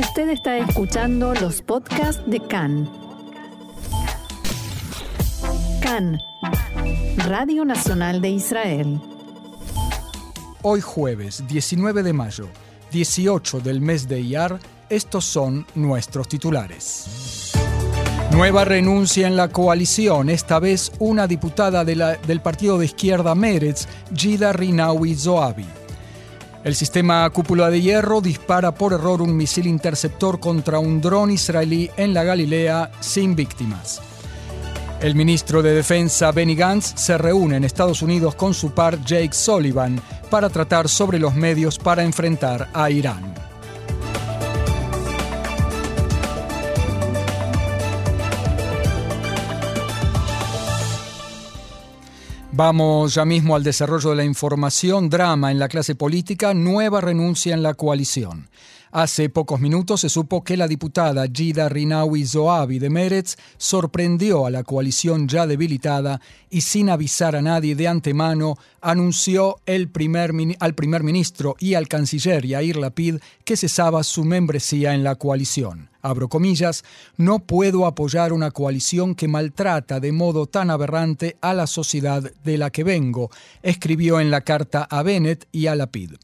Usted está escuchando los podcasts de CAN. CAN, Radio Nacional de Israel. Hoy jueves 19 de mayo, 18 del mes de Iyar, estos son nuestros titulares. Nueva renuncia en la coalición, esta vez una diputada del partido de izquierda Meretz, Gida Rinawi Zoabi. El sistema cúpula de hierro dispara por error un misil interceptor contra un dron israelí en la Galilea sin víctimas. El ministro de Defensa Benny Gantz se reúne en Estados Unidos con su par Jake Sullivan para tratar sobre los medios para enfrentar a Irán. Vamos ya mismo al desarrollo de la información. Drama en la clase política, nueva renuncia en la coalición. Hace pocos minutos se supo que la diputada Gida Rinawi Zoabi de Meretz sorprendió a la coalición ya debilitada y sin avisar a nadie de antemano anunció al primer ministro y al canciller Yair Lapid que cesaba su membresía en la coalición. Abro comillas, no puedo apoyar una coalición que maltrata de modo tan aberrante a la sociedad de la que vengo, escribió en la carta a Bennett y a Lapid.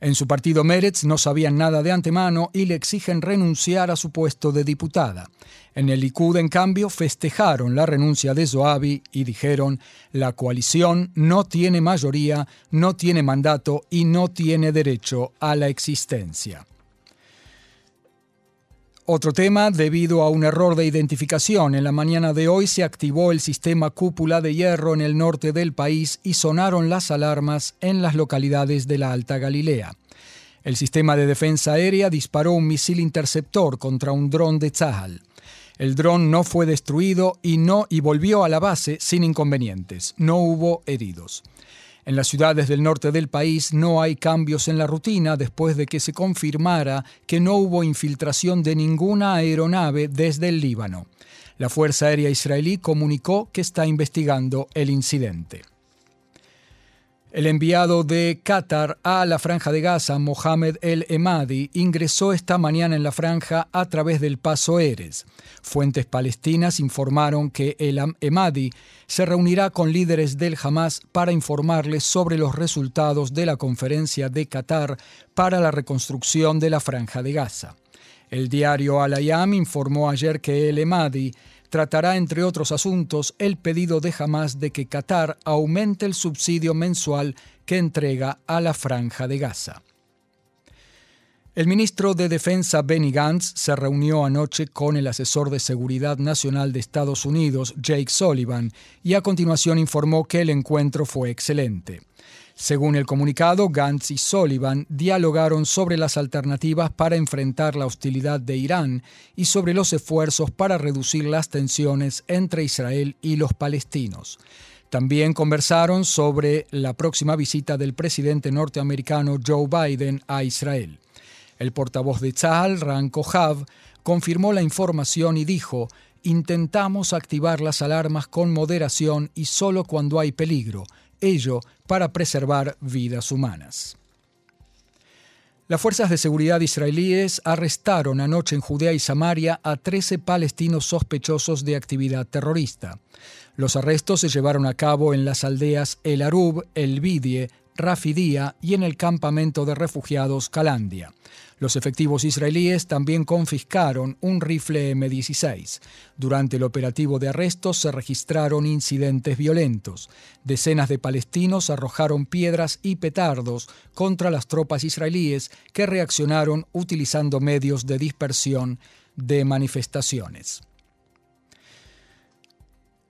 En su partido Meretz no sabían nada de antemano y le exigen renunciar a su puesto de diputada. En el Likud, en cambio, festejaron la renuncia de Zoabi y dijeron, la coalición no tiene mayoría, no tiene mandato y no tiene derecho a la existencia. Otro tema, debido a un error de identificación, en la mañana de hoy se activó el sistema cúpula de hierro en el norte del país y sonaron las alarmas en las localidades de la Alta Galilea. El sistema de defensa aérea disparó un misil interceptor contra un dron de Tzahal. El dron no fue destruido y no y volvió a la base sin inconvenientes. No hubo heridos. En las ciudades del norte del país no hay cambios en la rutina después de que se confirmara que no hubo infiltración de ninguna aeronave desde el Líbano. La Fuerza Aérea Israelí comunicó que está investigando el incidente. El enviado de Qatar a la franja de Gaza, Mohamed El Emadi, ingresó esta mañana en la franja a través del paso Eres. Fuentes palestinas informaron que el Emadi se reunirá con líderes del Hamas para informarles sobre los resultados de la conferencia de Qatar para la reconstrucción de la franja de Gaza. El diario Al-Ayam informó ayer que El Emadi tratará, entre otros asuntos, el pedido de Hamas de que Qatar aumente el subsidio mensual que entrega a la franja de Gaza. El ministro de Defensa Benny Gantz se reunió anoche con el asesor de Seguridad Nacional de Estados Unidos, Jake Sullivan, y a continuación informó que el encuentro fue excelente. Según el comunicado, Gantz y Sullivan dialogaron sobre las alternativas para enfrentar la hostilidad de Irán y sobre los esfuerzos para reducir las tensiones entre Israel y los palestinos. También conversaron sobre la próxima visita del presidente norteamericano Joe Biden a Israel. El portavoz de Tzahal, Ran Kohav, confirmó la información y dijo, intentamos activar las alarmas con moderación y solo cuando hay peligro ello para preservar vidas humanas. Las fuerzas de seguridad israelíes arrestaron anoche en Judea y Samaria a 13 palestinos sospechosos de actividad terrorista. Los arrestos se llevaron a cabo en las aldeas El Arub, El Bidie, Rafidía y en el campamento de refugiados Calandia. Los efectivos israelíes también confiscaron un rifle M16. Durante el operativo de arrestos se registraron incidentes violentos. Decenas de palestinos arrojaron piedras y petardos contra las tropas israelíes que reaccionaron utilizando medios de dispersión de manifestaciones.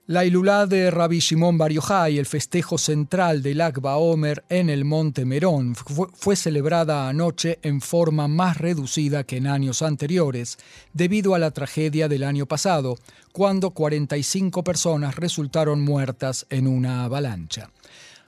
La Ilulá de Rabbi Shimon Bar Yochai, el festejo central del Akba Omer en el Monte Merón, fue, celebrada anoche en forma más reducida que en años anteriores, debido a la tragedia del año pasado, cuando 45 personas resultaron muertas en una avalancha.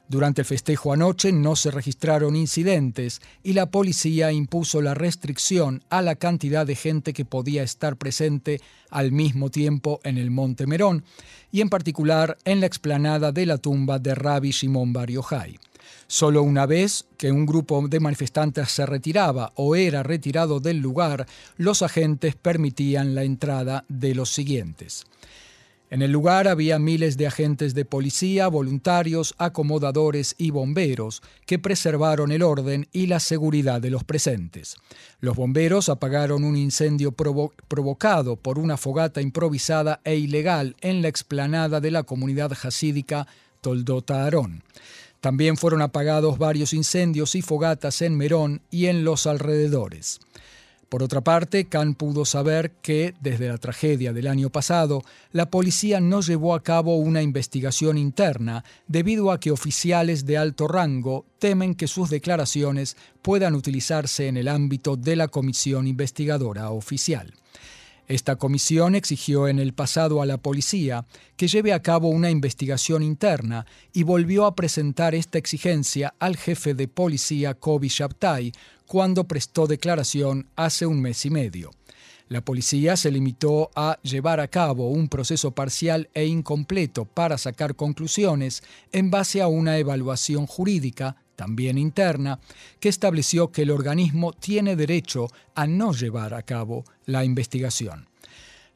Durante el festejo anoche no se registraron incidentes y la policía impuso la restricción a la cantidad de gente que podía estar presente al mismo tiempo en el Monte Merón y en particular en la explanada de la tumba de Rabbi Shimon Bar Yochai. Solo una vez que un grupo de manifestantes se retiraba o era retirado del lugar, los agentes permitían la entrada de los siguientes. En el lugar había miles de agentes de policía, voluntarios, acomodadores y bomberos que preservaron el orden y la seguridad de los presentes. Los bomberos apagaron un incendio provocado por una fogata improvisada e ilegal en la explanada de la comunidad jasídica Toldota Aarón. También fueron apagados varios incendios y fogatas en Merón y en los alrededores. Por otra parte, Khan pudo saber que, desde la tragedia del año pasado, la policía no llevó a cabo una investigación interna debido a que oficiales de alto rango temen que sus declaraciones puedan utilizarse en el ámbito de la comisión investigadora oficial. Esta comisión exigió en el pasado a la policía que lleve a cabo una investigación interna y volvió a presentar esta exigencia al jefe de policía Kobi Shabtai cuando prestó declaración hace un mes y medio. La policía se limitó a llevar a cabo un proceso parcial e incompleto para sacar conclusiones en base a una evaluación jurídica, también interna, que estableció que el organismo tiene derecho a no llevar a cabo la investigación.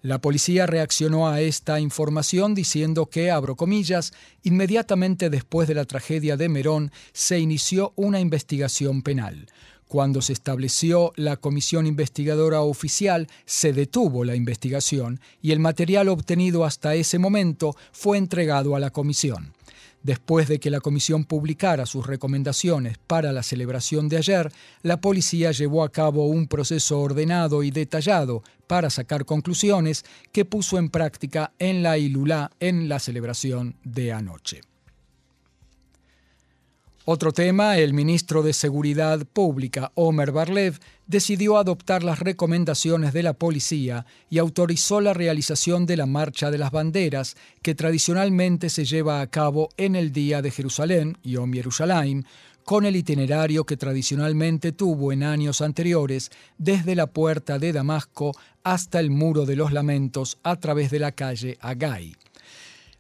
La policía reaccionó a esta información diciendo que, abro comillas, inmediatamente después de la tragedia de Merón se inició una investigación penal. Cuando se estableció la comisión investigadora oficial, se detuvo la investigación y el material obtenido hasta ese momento fue entregado a la comisión. Después de que la comisión publicara sus recomendaciones para la celebración de ayer, la policía llevó a cabo un proceso ordenado y detallado para sacar conclusiones que puso en práctica en la Ilulá en la celebración de anoche. Otro tema, el ministro de Seguridad Pública, Omer Barlev, decidió adoptar las recomendaciones de la policía y autorizó la realización de la Marcha de las Banderas, que tradicionalmente se lleva a cabo en el Día de Jerusalén, Yom Yerushalayim, con el itinerario que tradicionalmente tuvo en años anteriores desde la puerta de Damasco hasta el Muro de los Lamentos a través de la calle Agai.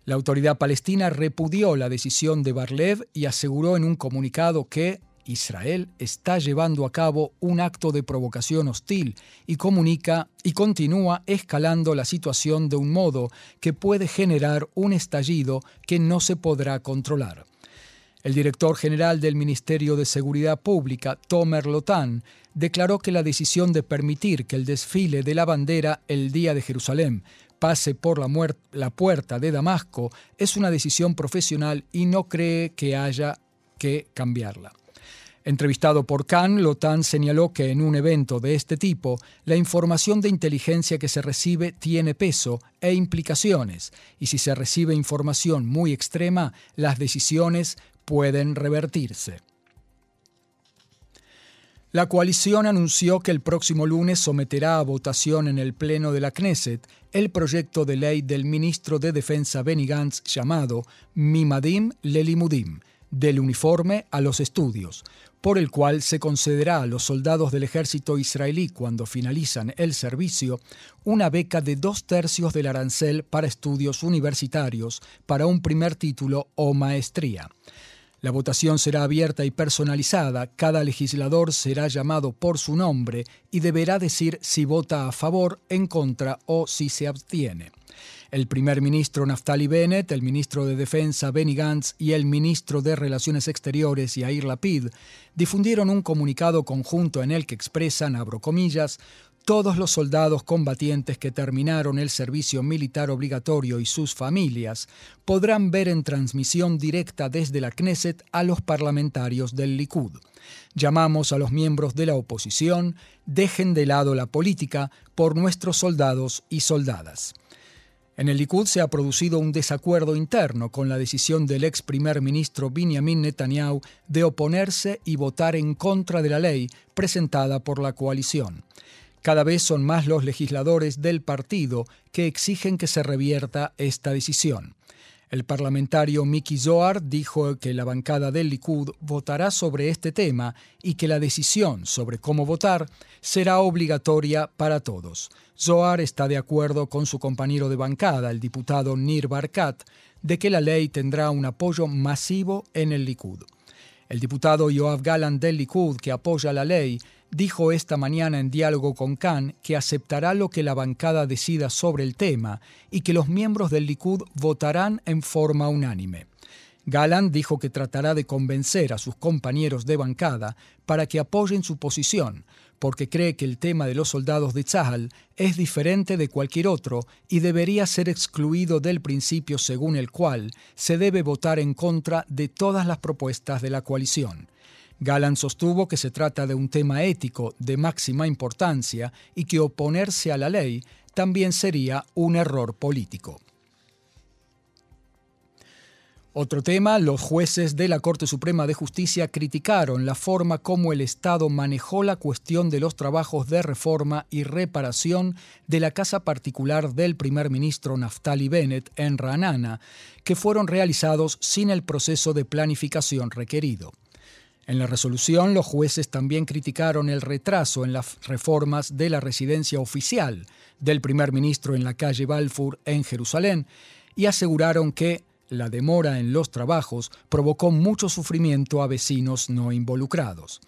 La autoridad palestina repudió la decisión de Barlev y aseguró en un comunicado que Israel está llevando a cabo un acto de provocación hostil y comunica y continúa escalando la situación de un modo que puede generar un estallido que no se podrá controlar. El director general del Ministerio de Seguridad Pública, Tomer Lotan, declaró que la decisión de permitir que el desfile de la bandera el Día de Jerusalén pase por la, la puerta de Damasco es una decisión profesional y no cree que haya que cambiarla. Entrevistado por Khan, Lotan señaló que en un evento de este tipo, la información de inteligencia que se recibe tiene peso e implicaciones, y si se recibe información muy extrema, las decisiones pueden revertirse. La coalición anunció que el próximo lunes someterá a votación en el Pleno de la Knesset el proyecto de ley del ministro de Defensa Benny Gantz llamado Mimadim Lelimudim, del uniforme a los estudios, por el cual se concederá a los soldados del ejército israelí cuando finalizan el servicio una beca de dos tercios del arancel para estudios universitarios para un primer título o maestría. La votación será abierta y personalizada, cada legislador será llamado por su nombre y deberá decir si vota a favor, en contra o si se abstiene. El primer ministro Naftali Bennett, el ministro de Defensa Benny Gantz y el ministro de Relaciones Exteriores Yair Lapid difundieron un comunicado conjunto en el que expresan, abro comillas, todos los soldados combatientes que terminaron el servicio militar obligatorio y sus familias podrán ver en transmisión directa desde la Knesset a los parlamentarios del Likud. Llamamos a los miembros de la oposición, dejen de lado la política por nuestros soldados y soldadas. En el Likud se ha producido un desacuerdo interno con la decisión del ex primer ministro Benjamin Netanyahu de oponerse y votar en contra de la ley presentada por la coalición. Cada vez son más los legisladores del partido que exigen que se revierta esta decisión. El parlamentario Miki Zohar dijo que la bancada del Likud votará sobre este tema y que la decisión sobre cómo votar será obligatoria para todos. Zohar está de acuerdo con su compañero de bancada, el diputado Nir Barkat, de que la ley tendrá un apoyo masivo en el Likud. El diputado Yoav Galan del Likud, que apoya la ley, dijo esta mañana en diálogo con Khan que aceptará lo que la bancada decida sobre el tema y que los miembros del Likud votarán en forma unánime. Galán dijo que tratará de convencer a sus compañeros de bancada para que apoyen su posición, porque cree que el tema de los soldados de Tzahal es diferente de cualquier otro y debería ser excluido del principio según el cual se debe votar en contra de todas las propuestas de la coalición. Galán sostuvo que se trata de un tema ético de máxima importancia y que oponerse a la ley también sería un error político. Otro tema, los jueces de la Corte Suprema de Justicia criticaron la forma como el Estado manejó la cuestión de los trabajos de reforma y reparación de la casa particular del primer ministro Naftali Bennett en Ranana, que fueron realizados sin el proceso de planificación requerido. En la resolución, los jueces también criticaron el retraso en las reformas de la residencia oficial del primer ministro en la calle Balfour en Jerusalén y aseguraron que la demora en los trabajos provocó mucho sufrimiento a vecinos no involucrados.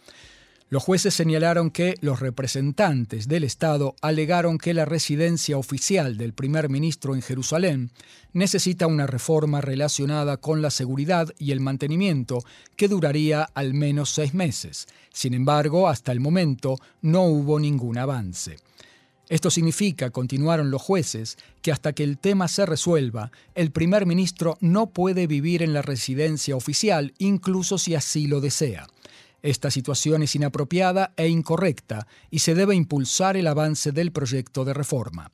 Los jueces señalaron que los representantes del Estado alegaron que la residencia oficial del primer ministro en Jerusalén necesita una reforma relacionada con la seguridad y el mantenimiento que duraría al menos seis meses. Sin embargo, hasta el momento no hubo ningún avance. Esto significa, continuaron los jueces, que hasta que el tema se resuelva, el primer ministro no puede vivir en la residencia oficial, incluso si así lo desea. Esta situación es inapropiada e incorrecta y se debe impulsar el avance del proyecto de reforma.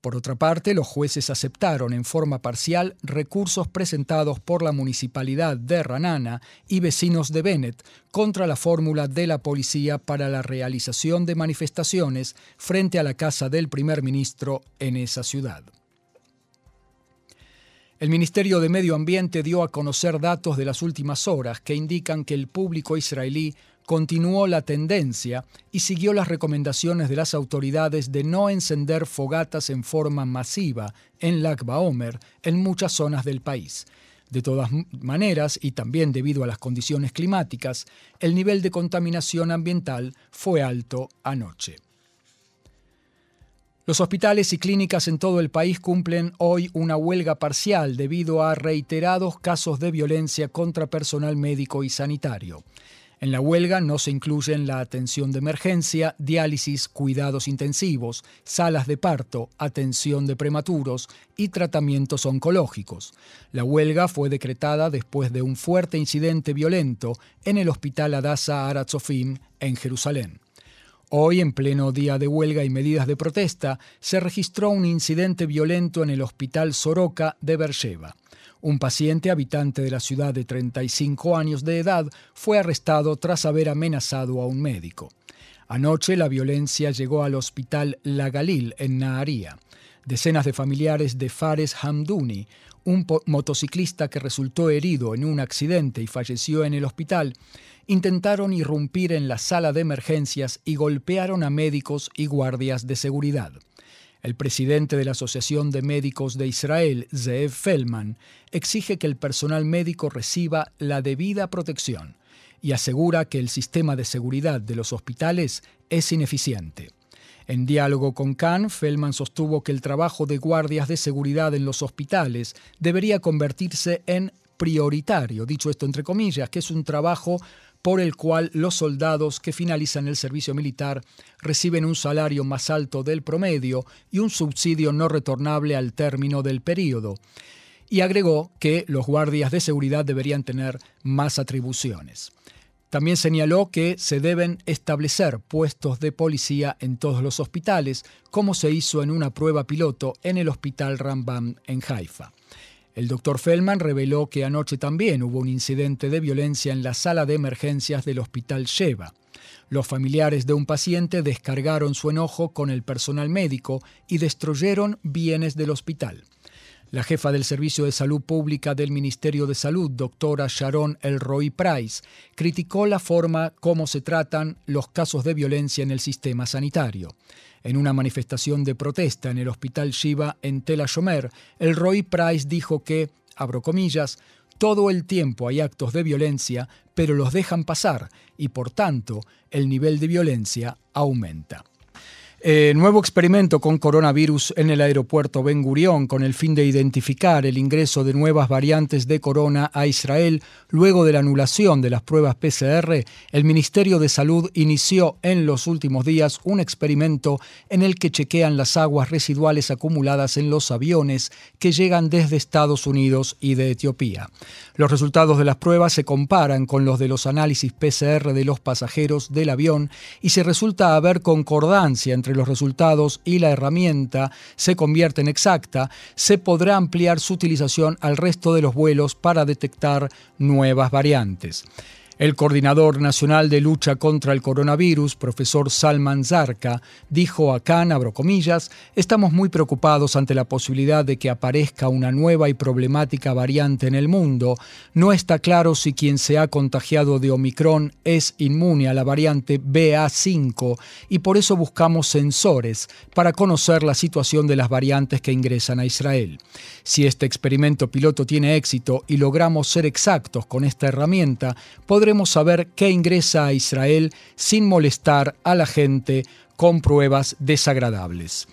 Por otra parte, los jueces aceptaron en forma parcial recursos presentados por la municipalidad de Ranana y vecinos de Bennett contra la fórmula de la policía para la realización de manifestaciones frente a la casa del primer ministro en esa ciudad. El Ministerio de Medio Ambiente dio a conocer datos de las últimas horas que indican que el público israelí continuó la tendencia y siguió las recomendaciones de las autoridades de no encender fogatas en forma masiva en Lag Baomer en muchas zonas del país. De todas maneras, y también debido a las condiciones climáticas, el nivel de contaminación ambiental fue alto anoche. Los hospitales y clínicas en todo el país cumplen hoy una huelga parcial debido a reiterados casos de violencia contra personal médico y sanitario. En la huelga no se incluyen la atención de emergencia, diálisis, cuidados intensivos, salas de parto, atención de prematuros y tratamientos oncológicos. La huelga fue decretada después de un fuerte incidente violento en el Hospital Adasa Aratzofim en Jerusalén. Hoy, en pleno día de huelga y medidas de protesta, se registró un incidente violento en el Hospital Soroka de Beersheba. Un paciente habitante de la ciudad de 35 años de edad fue arrestado tras haber amenazado a un médico. Anoche la violencia llegó al hospital La Galil en Naharía. Decenas de familiares de Fares Hamdouni, un motociclista que resultó herido en un accidente y falleció en el hospital, intentaron irrumpir en la sala de emergencias y golpearon a médicos y guardias de seguridad. El presidente de la Asociación de Médicos de Israel, Zeev Feldman, exige que el personal médico reciba la debida protección y asegura que el sistema de seguridad de los hospitales es ineficiente. En diálogo con Khan, Feldman sostuvo que el trabajo de guardias de seguridad en los hospitales debería convertirse en prioritario, dicho esto entre comillas, que es un trabajo por el cual los soldados que finalizan el servicio militar reciben un salario más alto del promedio y un subsidio no retornable al término del período. Y agregó que los guardias de seguridad deberían tener más atribuciones. También señaló que se deben establecer puestos de policía en todos los hospitales, como se hizo en una prueba piloto en el Hospital Rambam en Haifa. El doctor Feldman reveló que anoche también hubo un incidente de violencia en la sala de emergencias del hospital Sheva. Los familiares de un paciente descargaron su enojo con el personal médico y destruyeron bienes del hospital. La jefa del Servicio de Salud Pública del Ministerio de Salud, doctora Sharon Elroy Price, criticó la forma como se tratan los casos de violencia en el sistema sanitario. En una manifestación de protesta en el Hospital Shiva en Tel Ashomer, Elroy Price dijo que, abro comillas, todo el tiempo hay actos de violencia, pero los dejan pasar y por tanto el nivel de violencia aumenta. Eh, nuevo experimento con coronavirus en el aeropuerto Ben Gurión con el fin de identificar el ingreso de nuevas variantes de corona a Israel luego de la anulación de las pruebas PCR. El Ministerio de Salud inició en los últimos días un experimento en el que chequean las aguas residuales acumuladas en los aviones que llegan desde Estados Unidos y de Etiopía. Los resultados de las pruebas se comparan con los de los análisis PCR de los pasajeros del avión y se resulta haber concordancia entre los resultados y la herramienta se convierte en exacta, se podrá ampliar su utilización al resto de los vuelos para detectar nuevas variantes. El coordinador nacional de lucha contra el coronavirus, profesor Salman Zarka, dijo a Cannes, abro comillas, estamos muy preocupados ante la posibilidad de que aparezca una nueva y problemática variante en el mundo. No está claro si quien se ha contagiado de Omicron es inmune a la variante BA5 y por eso buscamos sensores para conocer la situación de las variantes que ingresan a Israel. Si este experimento piloto tiene éxito y logramos ser exactos con esta herramienta, podremos saber qué ingresa a Israel sin molestar a la gente con pruebas desagradables.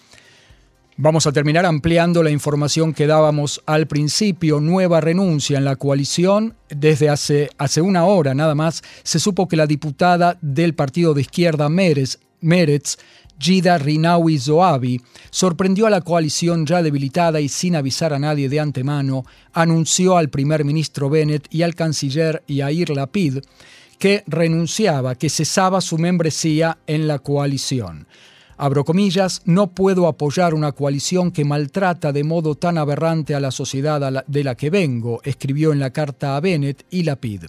Vamos a terminar ampliando la información que dábamos al principio. Nueva renuncia en la coalición. Desde hace, hace una hora nada más se supo que la diputada del partido de izquierda Meretz, Meretz Gida Rinawi Zoabi sorprendió a la coalición ya debilitada y sin avisar a nadie de antemano, anunció al primer ministro Bennett y al canciller Yair Lapid que renunciaba, que cesaba su membresía en la coalición. Abro comillas, no puedo apoyar una coalición que maltrata de modo tan aberrante a la sociedad de la que vengo, escribió en la carta a Bennett y Lapid.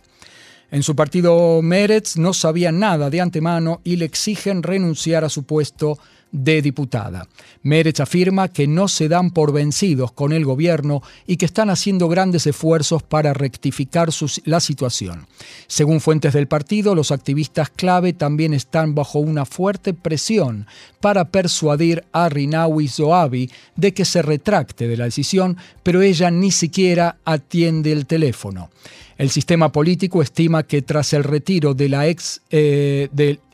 En su partido Meretz no sabían nada de antemano y le exigen renunciar a su puesto de diputada. Meretz afirma que no se dan por vencidos con el gobierno y que están haciendo grandes esfuerzos para rectificar la situación. Según fuentes del partido, los activistas clave también están bajo una fuerte presión para persuadir a Rinawi Zoabi de que se retracte de la decisión, pero ella ni siquiera atiende el teléfono. El sistema político estima que tras el retiro de la ex, eh,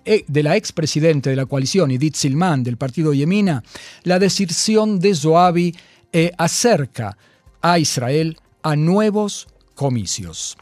eh, de la expresidente de la coalición, Edith Silman, del partido Yemina, la decisión de Zoabi eh, acerca a Israel a nuevos comicios.